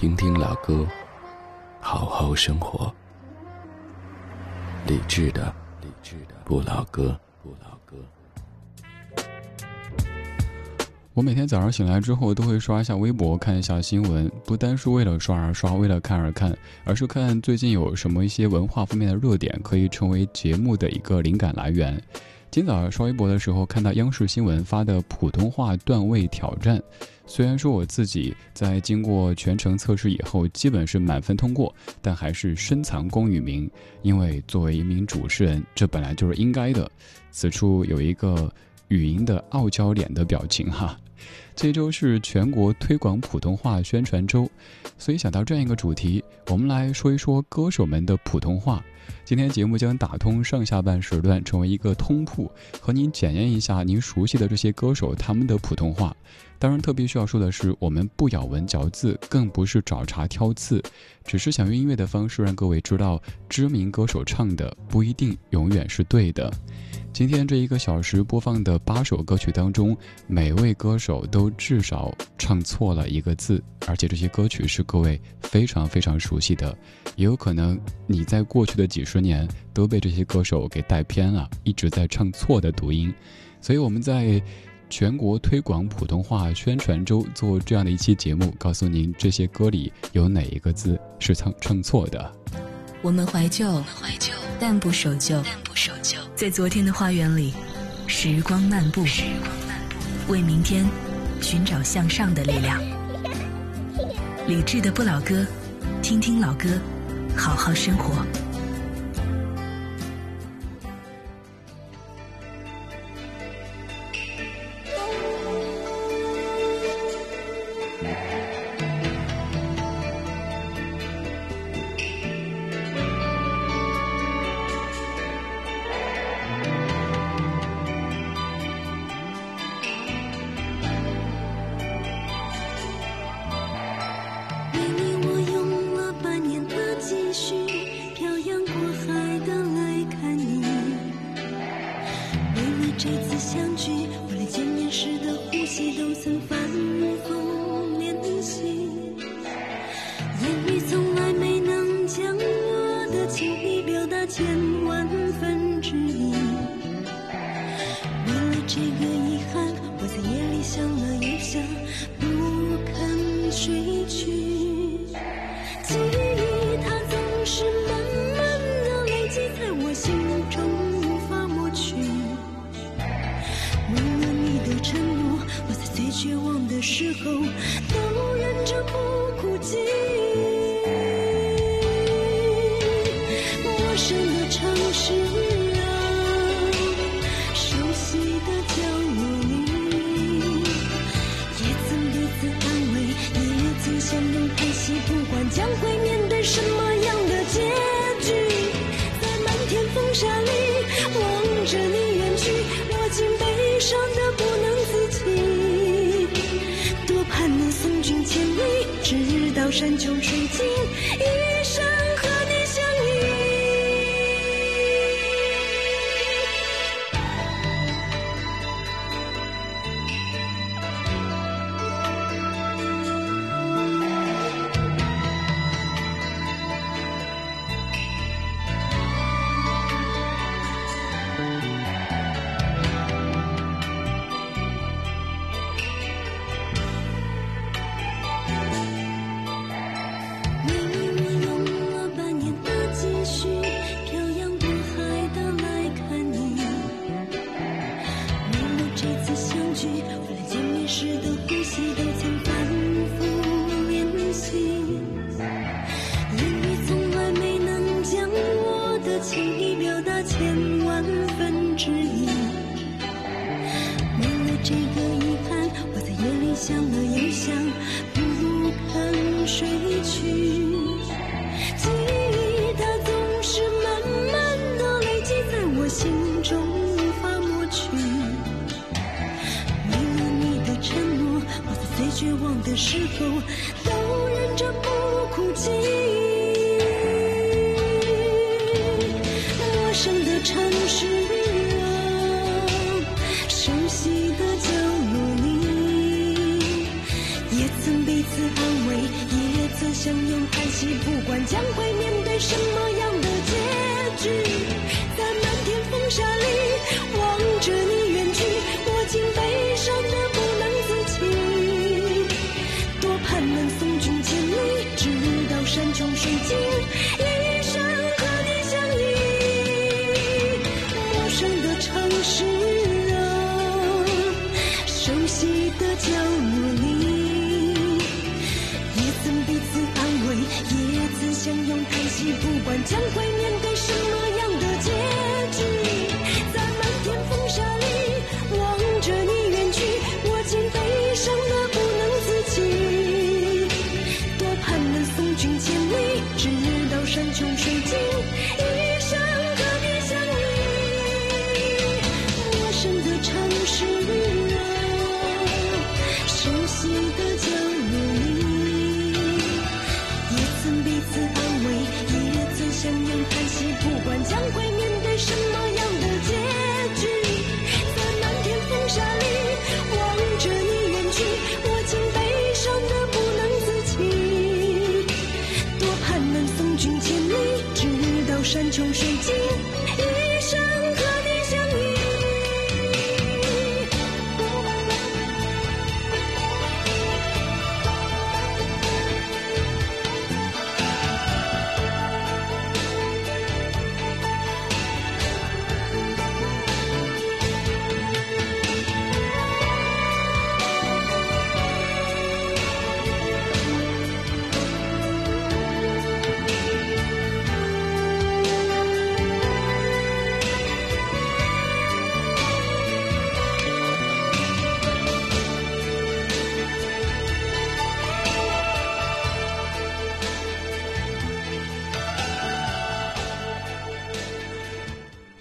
听听老歌，好好生活。理智的，理智的不老歌，不老歌。我每天早上醒来之后，都会刷一下微博，看一下新闻，不单是为了刷而刷，为了看而看，而是看最近有什么一些文化方面的热点，可以成为节目的一个灵感来源。今早刷微博的时候，看到央视新闻发的普通话段位挑战。虽然说我自己在经过全程测试以后，基本是满分通过，但还是深藏功与名。因为作为一名主持人，这本来就是应该的。此处有一个语音的傲娇脸的表情哈。这周是全国推广普通话宣传周，所以想到这样一个主题，我们来说一说歌手们的普通话。今天节目将打通上下半时段，成为一个通铺，和您检验一下您熟悉的这些歌手他们的普通话。当然，特别需要说的是，我们不咬文嚼字，更不是找茬挑刺，只是想用音乐的方式让各位知道，知名歌手唱的不一定永远是对的。今天这一个小时播放的八首歌曲当中，每位歌手都至少唱错了一个字，而且这些歌曲是各位非常非常熟悉的，也有可能你在过去的几十年都被这些歌手给带偏了，一直在唱错的读音，所以我们在全国推广普通话宣传周做这样的一期节目，告诉您这些歌里有哪一个字是唱唱错的。我们怀旧，怀旧，但不守旧，但不守旧。在昨天的花园里，时光漫步，时光漫步，为明天寻找向上的力量。理智的不老歌，听听老歌，好好生活。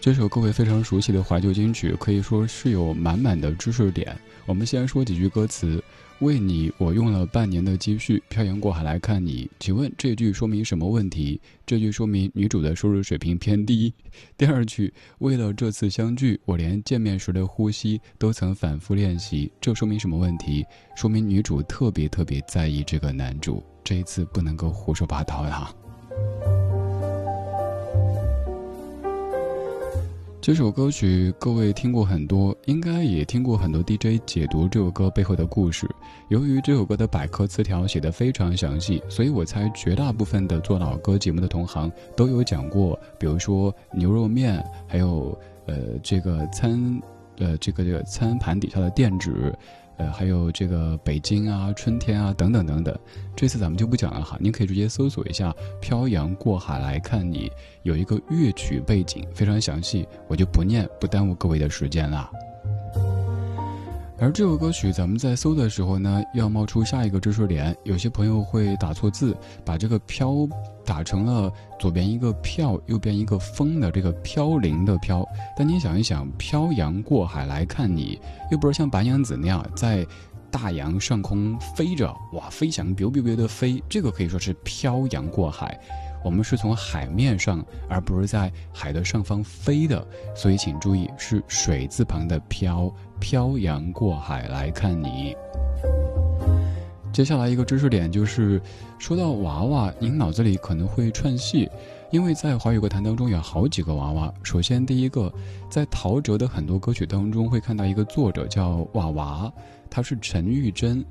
这首各位非常熟悉的怀旧金曲，可以说是有满满的知识点。我们先说几句歌词：“为你，我用了半年的积蓄，漂洋过海来看你。”请问这句说明什么问题？这句说明女主的收入水平偏低。第二句：“为了这次相聚，我连见面时的呼吸都曾反复练习。”这说明什么问题？说明女主特别特别在意这个男主，这一次不能够胡说八道呀。这首歌曲各位听过很多，应该也听过很多 DJ 解读这首歌背后的故事。由于这首歌的百科词条写得非常详细，所以我猜绝大部分的做老歌节目的同行都有讲过，比如说牛肉面，还有呃这个餐，呃这个这个餐盘底下的垫纸。呃，还有这个北京啊、春天啊等等等等，这次咱们就不讲了哈，您可以直接搜索一下《漂洋过海来看你》，有一个乐曲背景非常详细，我就不念，不耽误各位的时间了。而这首歌曲，咱们在搜的时候呢，要冒出下一个知识点。有些朋友会打错字，把这个“飘”打成了左边一个“票”，右边一个“风”的这个“飘零”的“飘”。但你想一想，漂洋过海来看你，又不是像白娘子那样在大洋上空飞着，哇，飞翔，biu biu biu 的飞，这个可以说是漂洋过海。我们是从海面上，而不是在海的上方飞的，所以请注意是水字旁的“漂”。漂洋过海来看你。接下来一个知识点就是，说到娃娃，您脑子里可能会串戏，因为在华语歌坛当中有好几个娃娃。首先，第一个，在陶喆的很多歌曲当中会看到一个作者叫娃娃，他是陈玉珍；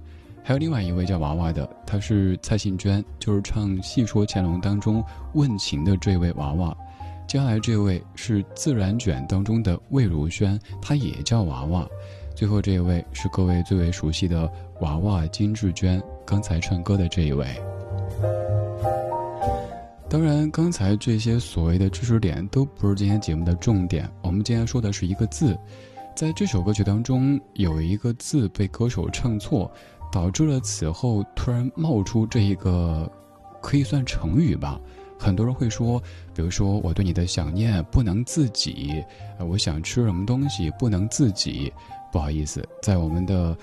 还有另外一位叫娃娃的，他是蔡幸娟，就是唱《戏说乾隆》当中问情的这位娃娃。接下来这位是自然卷当中的魏如萱，她也叫娃娃。最后这一位是各位最为熟悉的娃娃金志娟，刚才唱歌的这一位。当然，刚才这些所谓的知识点都不是今天节目的重点。我们今天说的是一个字，在这首歌曲当中有一个字被歌手唱错，导致了此后突然冒出这一个，可以算成语吧。很多人会说，比如说我对你的想念不能自己，我想吃什么东西不能自己。不好意思，在我们的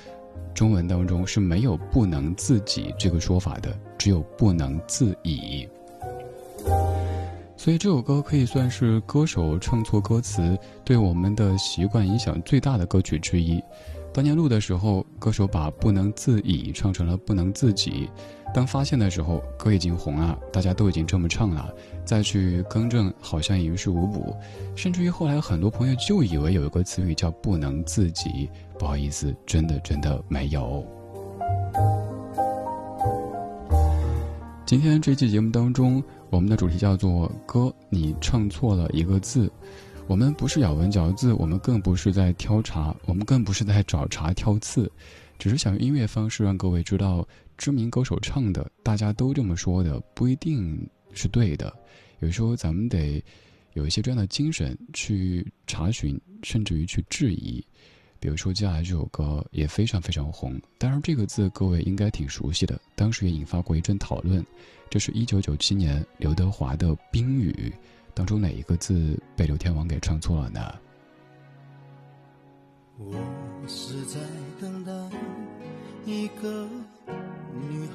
中文当中是没有“不能自己”这个说法的，只有“不能自已”。所以这首歌可以算是歌手唱错歌词对我们的习惯影响最大的歌曲之一。当年录的时候，歌手把“不能自已”唱成了“不能自己”。当发现的时候，歌已经红了，大家都已经这么唱了，再去更正好像于事无补。甚至于后来很多朋友就以为有一个词语叫“不能自己”，不好意思，真的真的没有。今天这期节目当中，我们的主题叫做“歌，你唱错了一个字”。我们不是咬文嚼字，我们更不是在挑茬，我们更不是在找茬挑刺，只是想用音乐方式让各位知道，知名歌手唱的，大家都这么说的，不一定是对的。有时候咱们得有一些这样的精神去查询，甚至于去质疑。比如说接下来这首歌也非常非常红，当然这个字各位应该挺熟悉的，当时也引发过一阵讨论。这是一九九七年刘德华的《冰雨》。当中哪一个字被刘天王给唱错了呢？我是在等待一个女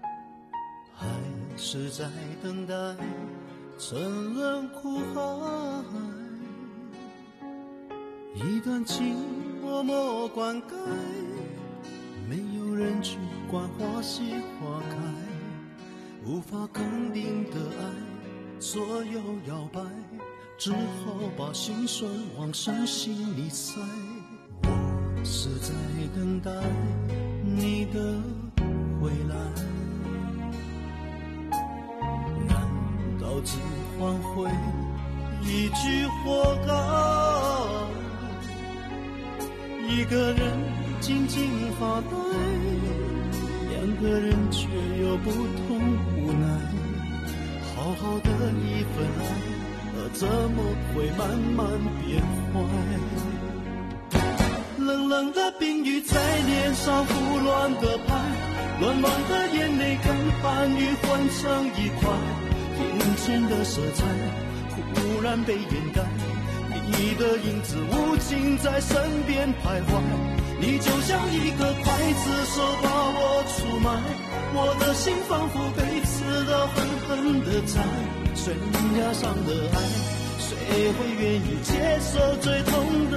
孩，还是在等待沉沦苦海？一段情默默灌溉，没有人去管花谢花开。无法肯定的爱，左右摇摆，只好把心酸往深心里塞。我是在等待你的回来，难道只换回一句活该？一个人静静发呆，两个人却又不同。无奈，好好的一份爱，怎么会慢慢变坏？冷冷的冰雨在脸上胡乱的拍，暖暖的眼泪跟寒雨混成一块，眼前的色彩忽然被掩盖，你的影子无情在身边徘徊，你就像一个刽子手把我出卖，我的心仿佛被。刺刀狠狠的在悬崖上的爱，谁会愿意接受最痛的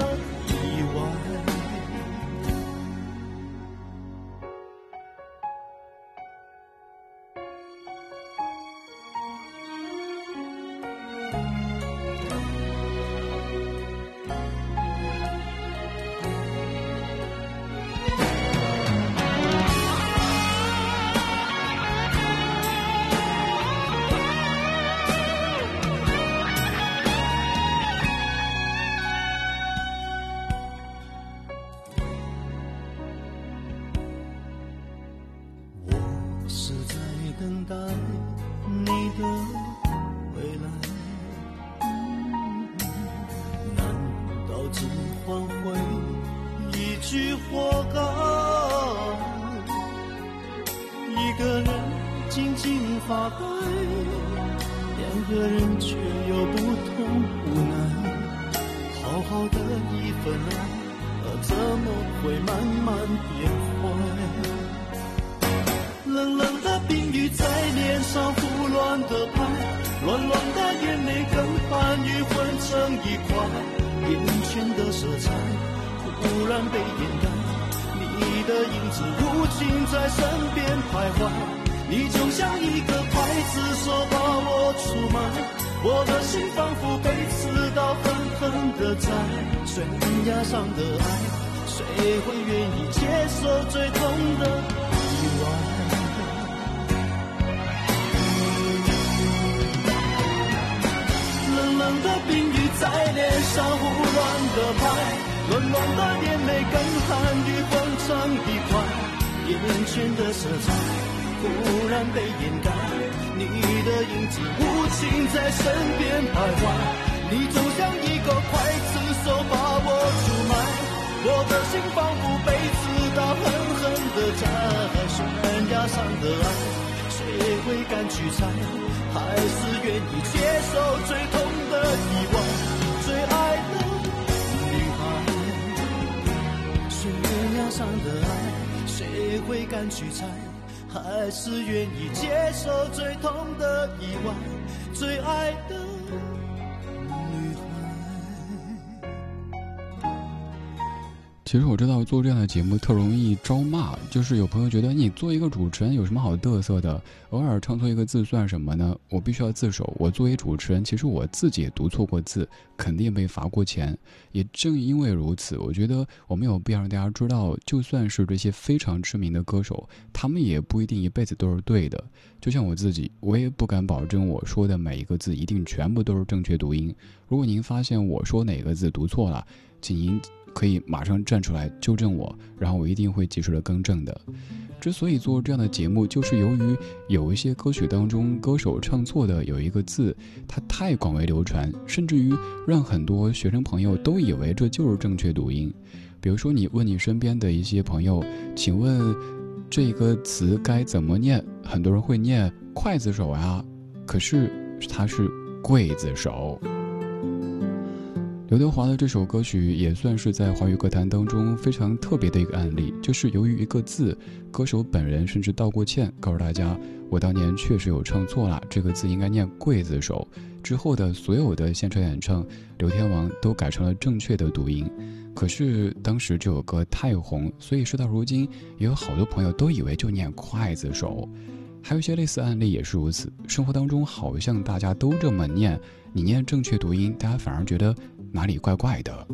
个人却又不痛不难。好好的一份爱，而怎么会慢慢变坏？冷冷的冰雨在脸上胡乱的拍，乱乱的眼泪跟寒雨混成一块，眼前的色彩忽然被掩盖，你的影子如今在身边徘徊。你就像一个刽子手把我出卖我的心仿佛被刺刀狠狠地宰悬崖上的爱谁会愿意接受最痛的意外冷冷的冰雨在脸上胡乱的拍暖暖的眼泪跟寒雨混成一块眼前的色彩。忽然被掩盖，你的影子无情在身边徘徊。你就像一个刽子手把我出卖，我的心仿佛被刺刀狠狠地扎，悬崖上的爱，谁会敢去猜？还是愿意接受最痛的意外，最爱的女孩，悬崖上的爱，谁会敢去猜？还是愿意接受最痛的意外最爱的其实我知道做这样的节目特容易招骂，就是有朋友觉得你做一个主持人有什么好嘚瑟的，偶尔唱错一个字算什么呢？我必须要自首。我作为主持人，其实我自己也读错过字，肯定被罚过钱。也正因为如此，我觉得我没有必要让大家知道，就算是这些非常知名的歌手，他们也不一定一辈子都是对的。就像我自己，我也不敢保证我说的每一个字一定全部都是正确读音。如果您发现我说哪个字读错了，请您。可以马上站出来纠正我，然后我一定会及时的更正的。之所以做这样的节目，就是由于有一些歌曲当中歌手唱错的有一个字，它太广为流传，甚至于让很多学生朋友都以为这就是正确读音。比如说，你问你身边的一些朋友，请问这个词该怎么念？很多人会念筷子手呀，可是它是刽子手。刘德华的这首歌曲也算是在华语歌坛当中非常特别的一个案例，就是由于一个字，歌手本人甚至道过歉，告诉大家我当年确实有唱错了，这个字应该念刽子手。之后的所有的现场演唱，刘天王都改成了正确的读音。可是当时这首歌太红，所以事到如今，也有好多朋友都以为就念筷子手。还有一些类似案例也是如此，生活当中好像大家都这么念，你念正确读音，大家反而觉得。哪里怪怪的？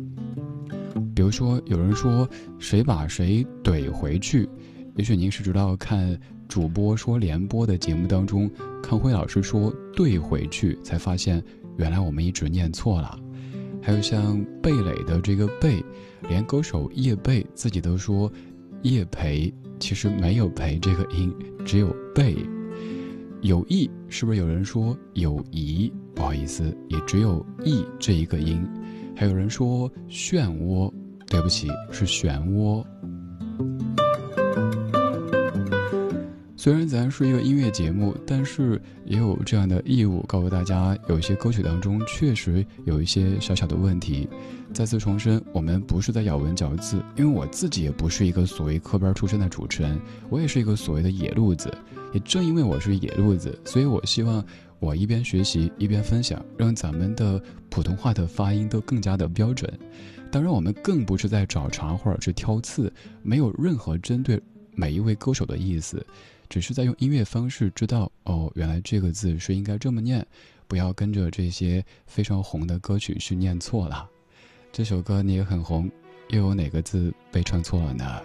比如说，有人说谁把谁怼回去，也许您是直到看主播说联播的节目当中，康辉老师说怼回去，才发现原来我们一直念错了。还有像贝蕾的这个贝，连歌手叶蓓自己都说叶培，其实没有培这个音，只有贝。有意是不是有人说友谊？不好意思，也只有意这一个音。还有人说漩涡，对不起，是漩涡。虽然咱是一个音乐节目，但是也有这样的义务告诉大家，有一些歌曲当中确实有一些小小的问题。再次重申，我们不是在咬文嚼字，因为我自己也不是一个所谓科班出身的主持人，我也是一个所谓的野路子。也正因为我是野路子，所以我希望。我一边学习一边分享，让咱们的普通话的发音都更加的标准。当然，我们更不是在找茬或者是挑刺，没有任何针对每一位歌手的意思，只是在用音乐方式知道哦，原来这个字是应该这么念，不要跟着这些非常红的歌曲去念错了。这首歌你也很红，又有哪个字被唱错了呢？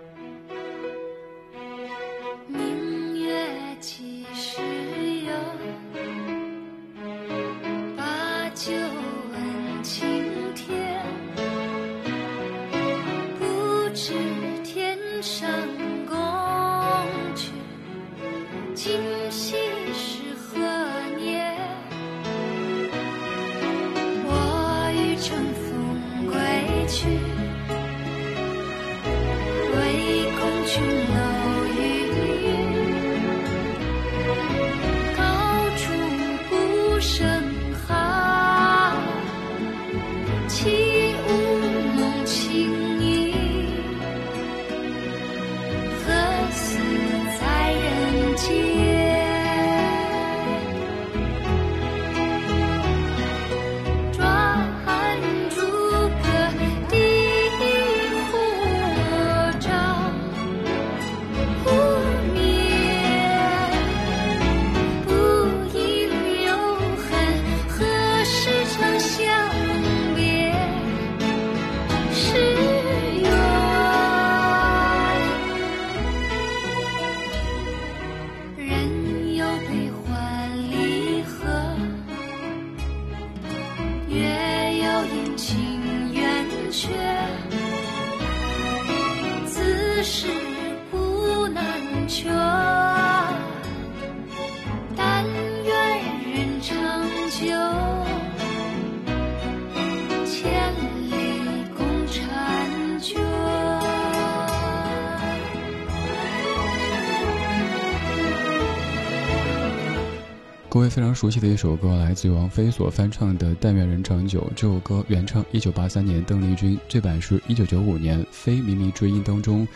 各位非常熟悉的一首歌，来自于王菲所翻唱的《但愿人长久》。这首歌原唱一九八三年邓丽君，这版是一九九五年《非靡靡之音》当中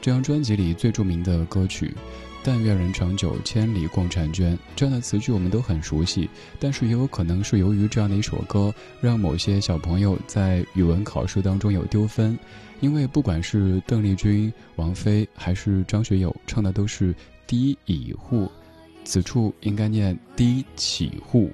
这张专辑里最著名的歌曲。但愿人长久，千里共婵娟。这样的词句我们都很熟悉，但是也有可能是由于这样的一首歌，让某些小朋友在语文考试当中有丢分，因为不管是邓丽君、王菲还是张学友唱的都是第一乙户，此处应该念低起户。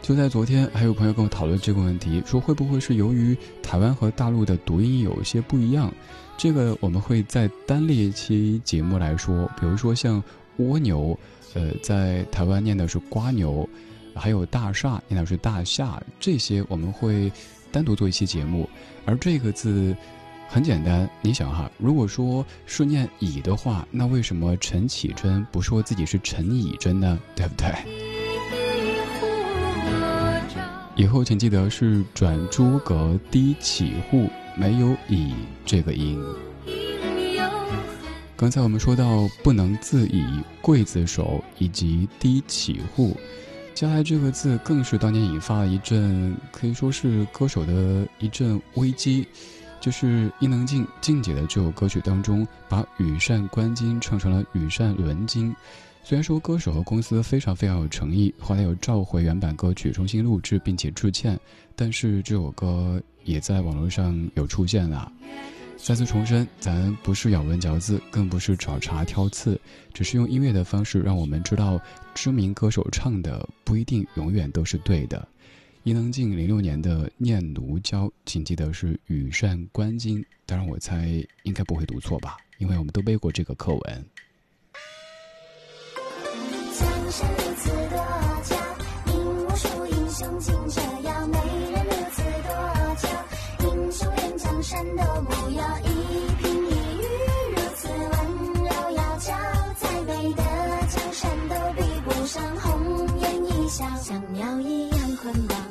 就在昨天，还有朋友跟我讨论这个问题，说会不会是由于台湾和大陆的读音有一些不一样？这个我们会再单列一期节目来说，比如说像蜗牛，呃，在台湾念的是瓜牛，还有大厦念的是大厦，这些我们会单独做一期节目。而这个字很简单，你想哈，如果说是念乙的话，那为什么陈绮贞不说自己是陈乙贞呢？对不对？以后请记得是转诸葛低起户。没有乙这个音。刚才我们说到不能自以刽子手以及低起户，将来这个字更是当年引发了一阵可以说是歌手的一阵危机，就是伊能静静姐的这首歌曲当中，把羽扇纶巾唱成了羽扇纶巾。虽然说歌手和公司非常非常有诚意，后来又召回原版歌曲重新录制并且致歉，但是这首歌。也在网络上有出现了。再次重申，咱不是咬文嚼字，更不是找茬挑刺，只是用音乐的方式让我们知道，知名歌手唱的不一定永远都是对的。伊能静零六年的《念奴娇》，请记得是羽扇纶巾，当然我猜应该不会读错吧，因为我们都背过这个课文。江山如此多娇，引无数英雄竞折腰。美人如此多娇，英雄连江山都不要一颦一语如此温柔窈窕，再美的江山都比不上红颜一笑。像鸟一样捆绑，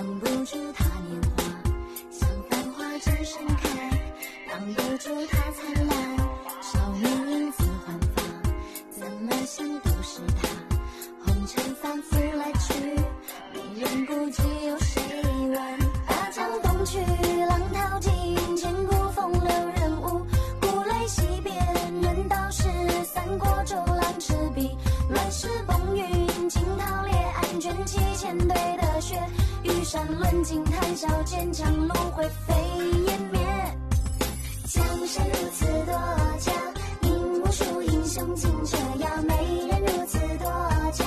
挡不住他年华，像繁花正盛开；挡不住他灿烂，少年英姿焕发。怎么想都是他，红尘反复来去，没人不知有谁晚？大江东去，浪淘尽，千古风流人物。故垒西边，人道是，三国周郎赤壁。乱世风云，惊涛裂岸，卷起千堆的雪。山论尽，谈笑间，强路灰飞烟灭。江山如此多娇，引无数英雄竞折腰。美人如此多娇，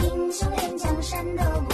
英雄连江山都不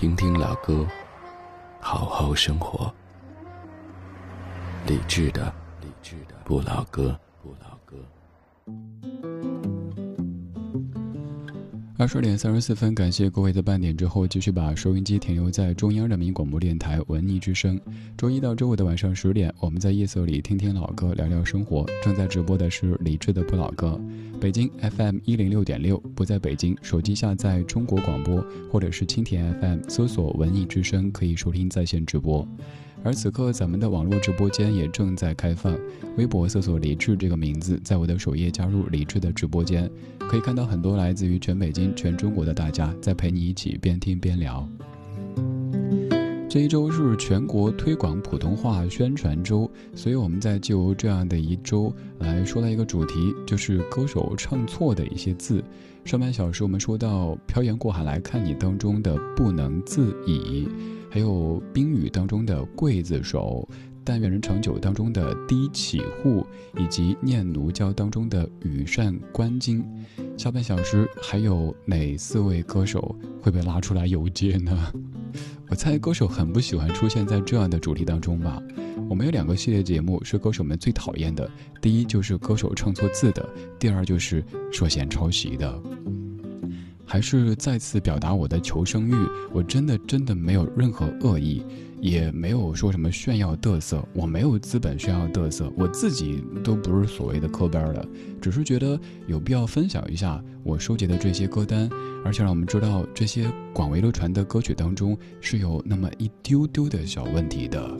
听听老歌，好好生活。理智的，理智的不老歌，不老歌。二十点三十四分，感谢各位的半点之后，继续把收音机停留在中央人民广播电台文艺之声。周一到周五的晚上十点，我们在夜色里听听老歌，聊聊生活。正在直播的是李志的不老歌，北京 FM 一零六点六。不在北京，手机下载中国广播或者是蜻蜓 FM，搜索文艺之声，可以收听在线直播。而此刻，咱们的网络直播间也正在开放。微博搜索“李志”这个名字，在我的首页加入李志的直播间，可以看到很多来自于全北京、全中国的大家在陪你一起边听边聊。这一周是全国推广普通话宣传周，所以我们在就这样的一周来说到一个主题，就是歌手唱错的一些字。上半小时我们说到“漂洋过海来看你”当中的“不能自已”。还有冰雨当中的刽子手，但愿人长久当中的低起户，以及念奴娇当中的羽扇纶巾。下半小时还有哪四位歌手会被拉出来游街呢？我猜歌手很不喜欢出现在这样的主题当中吧。我们有两个系列节目是歌手们最讨厌的，第一就是歌手唱错字的，第二就是涉嫌抄袭的。还是再次表达我的求生欲，我真的真的没有任何恶意，也没有说什么炫耀嘚瑟，我没有资本炫耀嘚瑟，我自己都不是所谓的科班的，只是觉得有必要分享一下我收集的这些歌单，而且让我们知道这些广为流传的歌曲当中是有那么一丢丢的小问题的。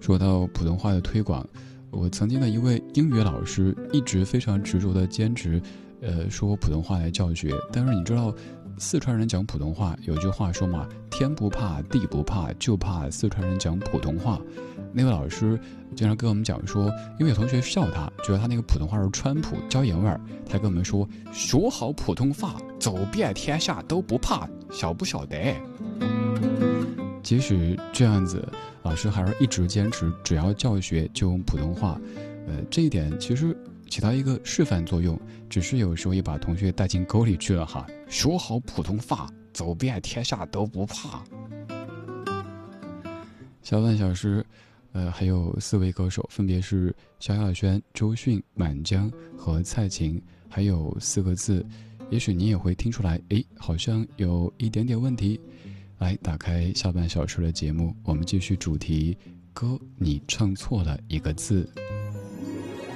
说到普通话的推广，我曾经的一位英语老师一直非常执着的坚持。呃，说普通话来教学，但是你知道，四川人讲普通话有句话说嘛，天不怕地不怕，就怕四川人讲普通话。那位老师经常跟我们讲说，因为有同学笑他，觉得他那个普通话是川普椒盐味儿，他跟我们说，学好普通话，走遍天下都不怕，晓不晓得？即使这样子，老师还是一直坚持，只要教学就用普通话。呃，这一点其实。起到一个示范作用，只是有时候也把同学带进沟里去了哈。说好普通话，走遍天下都不怕。小半小时，呃，还有四位歌手，分别是萧亚轩、周迅、满江和蔡琴，还有四个字，也许你也会听出来，诶，好像有一点点问题。来，打开下半小时的节目，我们继续主题：歌，你唱错了一个字。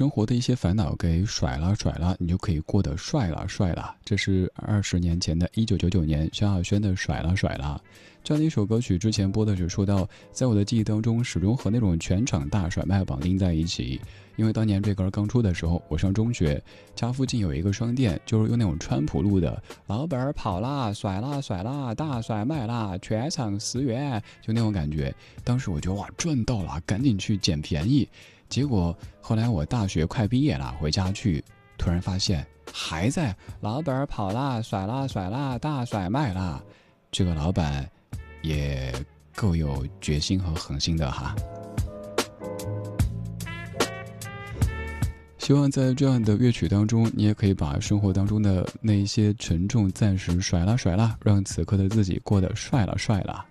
生活的一些烦恼给甩了甩了，你就可以过得帅了帅了。这是二十年前的一九九九年，萧亚轩的《甩了甩了》这样的一首歌曲。之前播的时候说到，在我的记忆当中，始终和那种全场大甩卖绑定在一起。因为当年这歌刚出的时候，我上中学，家附近有一个商店，就是用那种川普路的，老板儿跑啦，甩啦甩啦，大甩卖啦，全场十元，就那种感觉。当时我就哇赚到了，赶紧去捡便宜。结果后来我大学快毕业了，回家去，突然发现还在老板跑啦，甩啦甩啦，大甩卖啦。这个老板也够有决心和恒心的哈。希望在这样的乐曲当中，你也可以把生活当中的那一些沉重暂时甩啦甩啦，让此刻的自己过得帅了帅了。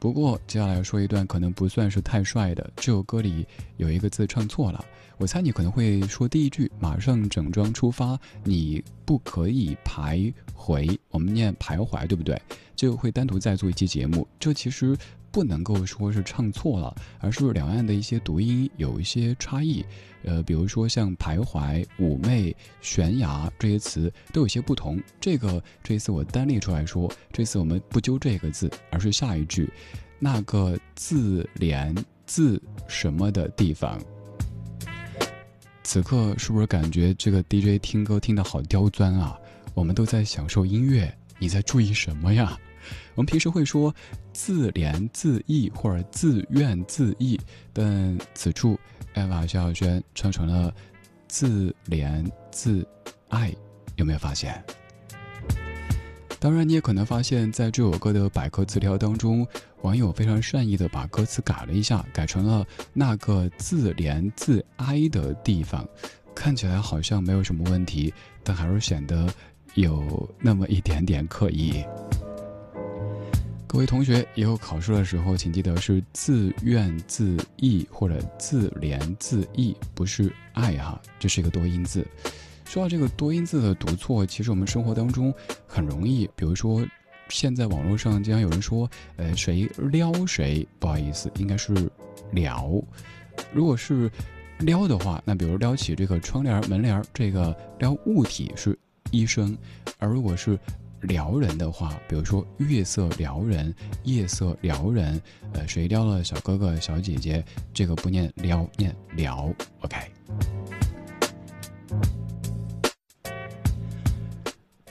不过，接下来说一段可能不算是太帅的。这首歌里有一个字唱错了，我猜你可能会说第一句“马上整装出发”，你不可以徘徊。我们念徘徊，对不对？就会单独再做一期节目。这其实。不能够说是唱错了，而是两岸的一些读音有一些差异。呃，比如说像徘徊、妩媚、悬崖这些词都有些不同。这个这一次我单列出来说，这次我们不揪这个字，而是下一句，那个字连字什么的地方。此刻是不是感觉这个 DJ 听歌听得好刁钻啊？我们都在享受音乐，你在注意什么呀？我们平时会说自怜自艾或者自怨自艾，但此处艾娃萧亚轩唱成了自怜自爱，有没有发现？当然，你也可能发现，在这首歌的百科词条当中，网友非常善意的把歌词改了一下，改成了那个自怜自哀的地方，看起来好像没有什么问题，但还是显得有那么一点点刻意。各位同学，以后考试的时候，请记得是自怨自艾或者自怜自艾，不是爱哈，这是一个多音字。说到这个多音字的读错，其实我们生活当中很容易。比如说，现在网络上经常有人说，呃，谁撩谁，不好意思，应该是撩。如果是撩的话，那比如撩起这个窗帘、门帘，这个撩物体是一声，而如果是。撩人的话，比如说月色撩人，夜色撩人，呃，谁撩了小哥哥小姐姐？这个不念撩，念撩。OK。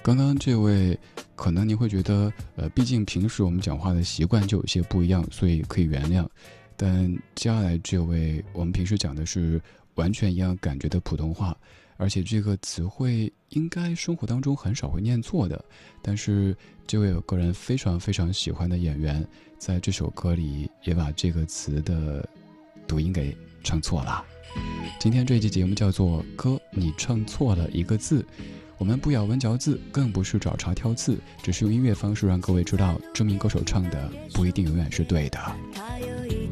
刚刚这位，可能你会觉得，呃，毕竟平时我们讲话的习惯就有些不一样，所以可以原谅。但接下来这位，我们平时讲的是完全一样感觉的普通话。而且这个词汇应该生活当中很少会念错的，但是这位我个人非常非常喜欢的演员，在这首歌里也把这个词的读音给唱错了。今天这一期节目叫做《歌你唱错了一个字》，我们不咬文嚼字，更不是找茬挑刺，只是用音乐方式让各位知道，知名歌手唱的不一定永远是对的。他有一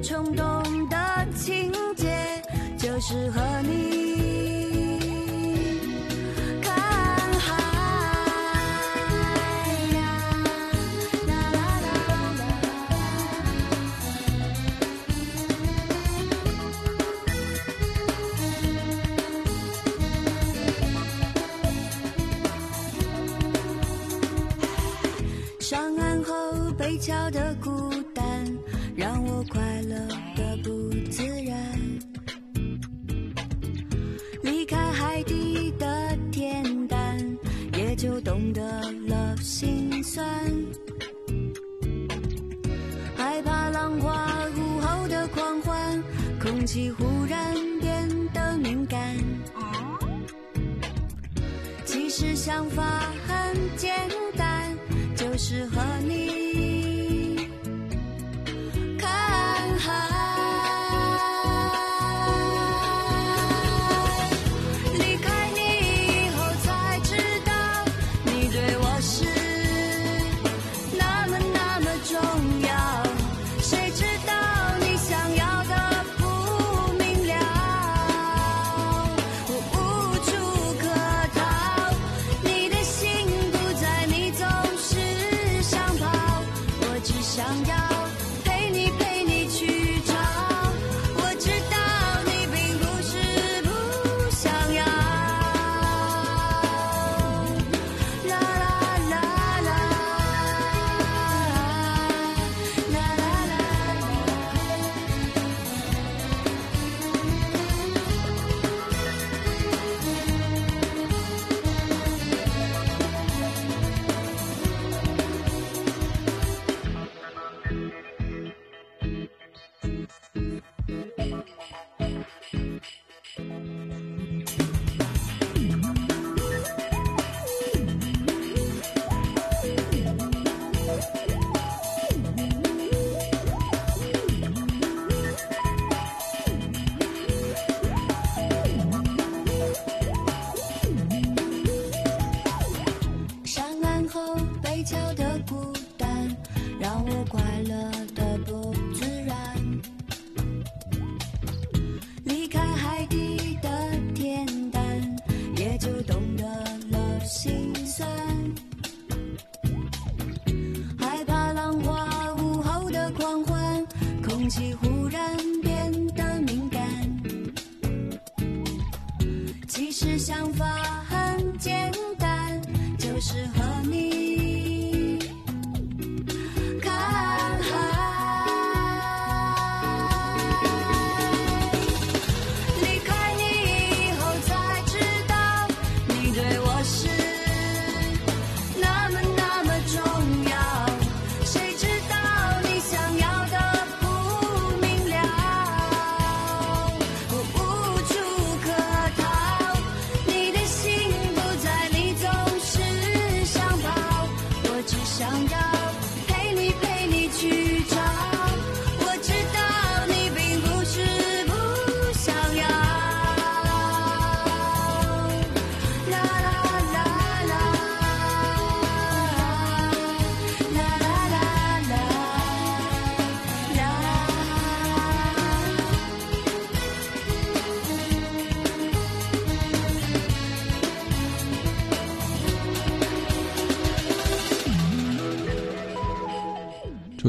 冲动的情节，就是和你。懂得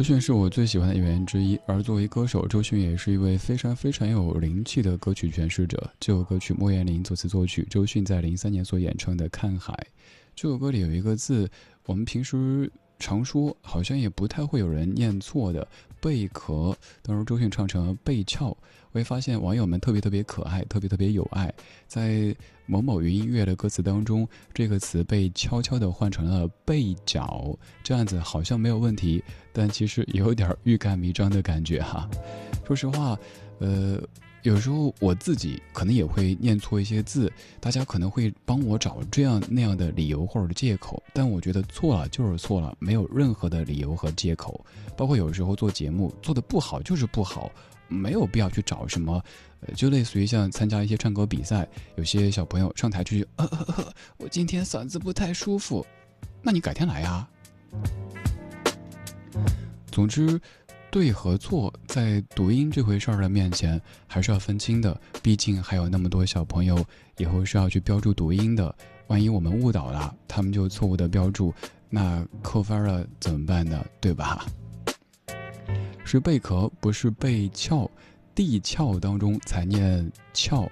迅是我最喜欢的演员之一，而作为歌手，周迅也是一位非常非常有灵气的歌曲诠释者。这首歌曲莫言林作词作曲，周迅在零三年所演唱的《看海》。这首歌里有一个字，我们平时常说，好像也不太会有人念错的“贝壳”，当时周迅唱成了“贝壳”。我会发现网友们特别特别可爱，特别特别有爱。在某某云音乐的歌词当中，这个词被悄悄地换成了“贝角”，这样子好像没有问题，但其实有点欲盖弥彰的感觉哈。说实话，呃，有时候我自己可能也会念错一些字，大家可能会帮我找这样那样的理由或者借口，但我觉得错了就是错了，没有任何的理由和借口。包括有时候做节目做的不好就是不好。没有必要去找什么，就类似于像参加一些唱歌比赛，有些小朋友上台去，呃，我今天嗓子不太舒服，那你改天来呀。总之，对和错在读音这回事儿的面前还是要分清的，毕竟还有那么多小朋友以后是要去标注读音的，万一我们误导了，他们就错误的标注，那扣分了怎么办呢？对吧？是贝壳，不是贝壳，地壳当中才念壳。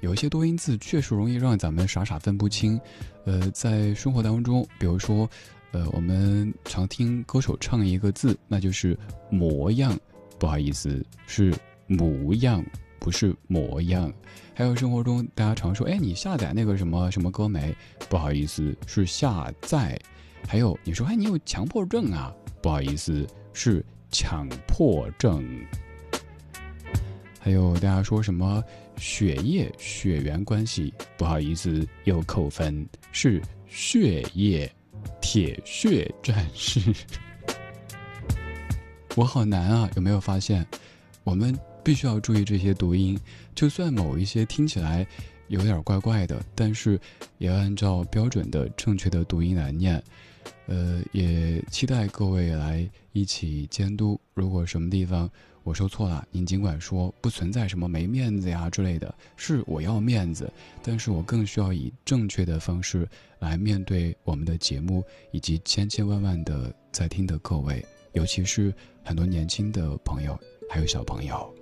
有一些多音字确实容易让咱们傻傻分不清。呃，在生活当中，比如说，呃，我们常听歌手唱一个字，那就是模样。不好意思，是模样，不是模样。还有生活中大家常说，哎，你下载那个什么什么歌没？不好意思，是下载。还有你说，哎，你有强迫症啊？不好意思，是。强迫症，还有大家说什么血液血缘关系？不好意思，又扣分，是血液铁血战士。我好难啊！有没有发现？我们必须要注意这些读音，就算某一些听起来有点怪怪的，但是也要按照标准的正确的读音来念。呃，也期待各位来一起监督。如果什么地方我说错了，您尽管说，不存在什么没面子呀之类的。是我要面子，但是我更需要以正确的方式来面对我们的节目以及千千万万的在听的各位。尤其是很多年轻的朋友，还有小朋友。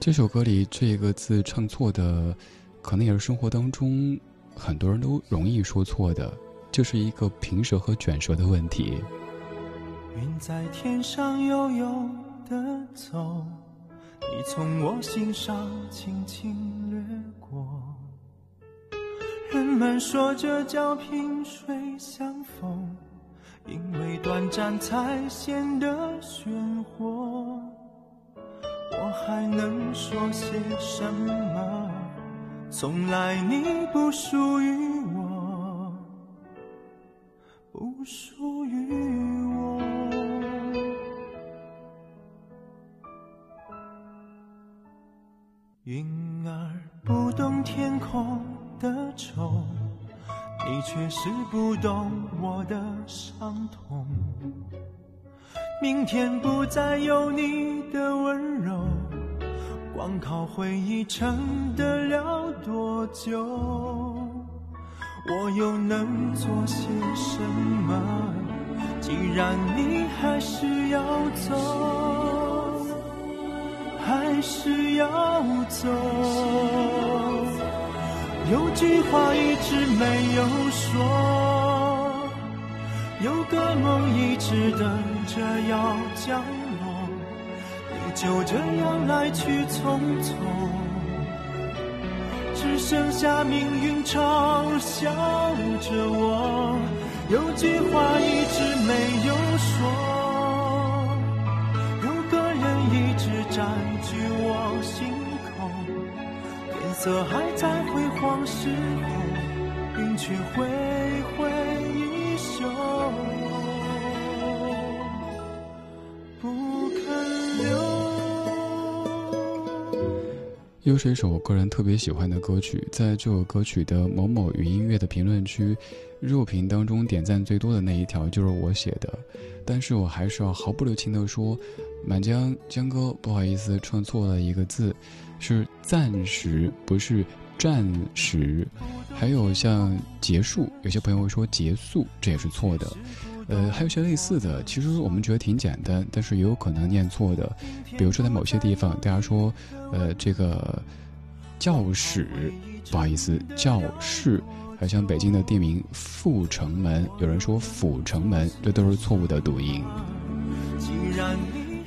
这首歌里这一个字唱错的，可能也是生活当中很多人都容易说错的，就是一个平舌和卷舌的问题。云在天上悠悠的走，你从我心上轻轻掠过。人们说这叫萍水相逢，因为短暂才显得鲜活。我还能说些什么？从来你不属于我，不属云儿不懂天空的愁，你却是不懂我的伤痛。明天不再有你的温柔，光靠回忆撑得了多久？我又能做些什么？既然你还是要走，还是要走。有句话一直没有说。有个梦一直等着要降落，你就这样来去匆匆，只剩下命运嘲笑着我。有句话一直没有说，占据我心口，天色还在辉煌时候，云却灰又是一首我个人特别喜欢的歌曲，在这首歌曲的某某云音乐的评论区，热评当中点赞最多的那一条就是我写的，但是我还是要毫不留情的说，满江江哥不好意思唱错了一个字，是暂时不是暂时，还有像结束，有些朋友会说结束，这也是错的。呃，还有些类似的，其实我们觉得挺简单，但是也有可能念错的。比如说在某些地方，大家说，呃，这个教室，不好意思，教室，还像北京的地名阜成门，有人说阜成门，这都是错误的读音。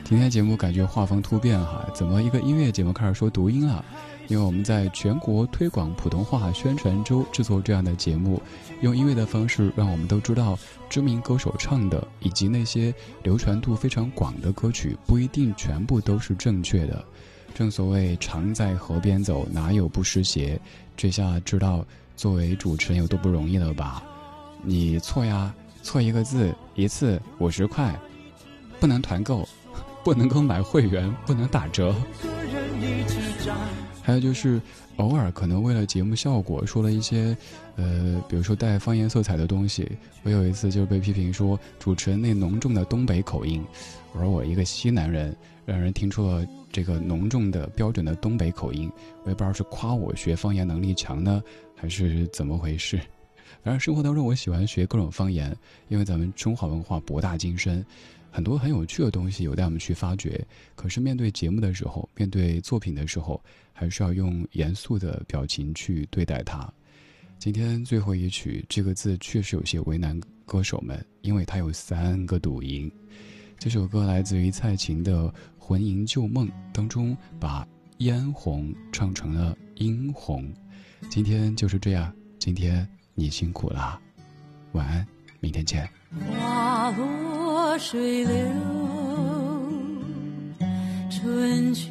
今天节目感觉画风突变哈，怎么一个音乐节目开始说读音了？因为我们在全国推广普通话宣传周制作这样的节目，用音乐的方式让我们都知道知名歌手唱的，以及那些流传度非常广的歌曲不一定全部都是正确的。正所谓常在河边走，哪有不湿鞋？这下知道作为主持人有多不容易了吧？你错呀，错一个字一次五十块，不能团购，不能够买会员，不能打折。还有就是，偶尔可能为了节目效果说了一些，呃，比如说带方言色彩的东西。我有一次就是被批评说主持人那浓重的东北口音，我说我一个西南人，让人听出了这个浓重的标准的东北口音。我也不知道是夸我学方言能力强呢，还是怎么回事。反正生活当中我喜欢学各种方言，因为咱们中华文化博大精深。很多很有趣的东西有待我们去发掘，可是面对节目的时候，面对作品的时候，还是要用严肃的表情去对待它。今天最后一曲这个字确实有些为难歌手们，因为它有三个读音。这首歌来自于蔡琴的《魂萦旧梦》当中，把嫣红唱成了殷红。今天就是这样，今天你辛苦了，晚安，明天见。花落水流，春去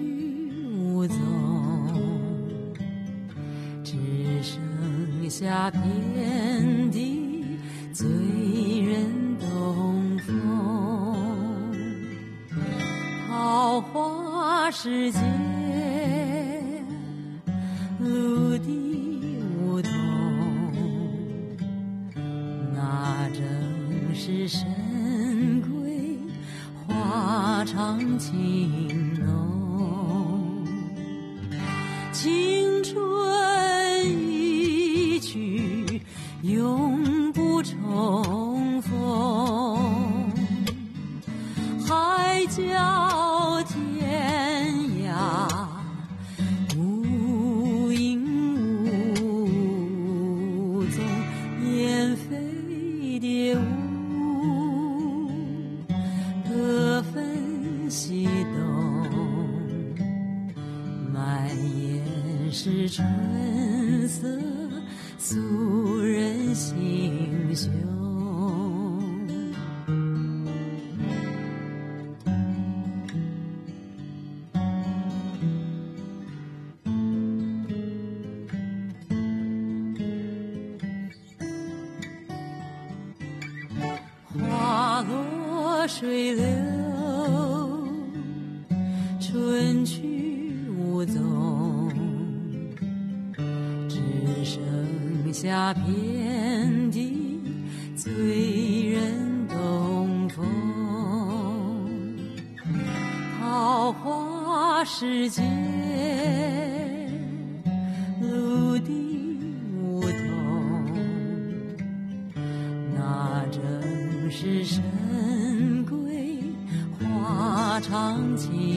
下遍地醉人东风。桃花时节，剩下遍地醉人东风。桃花时节露滴梧桐那正是深闺花长情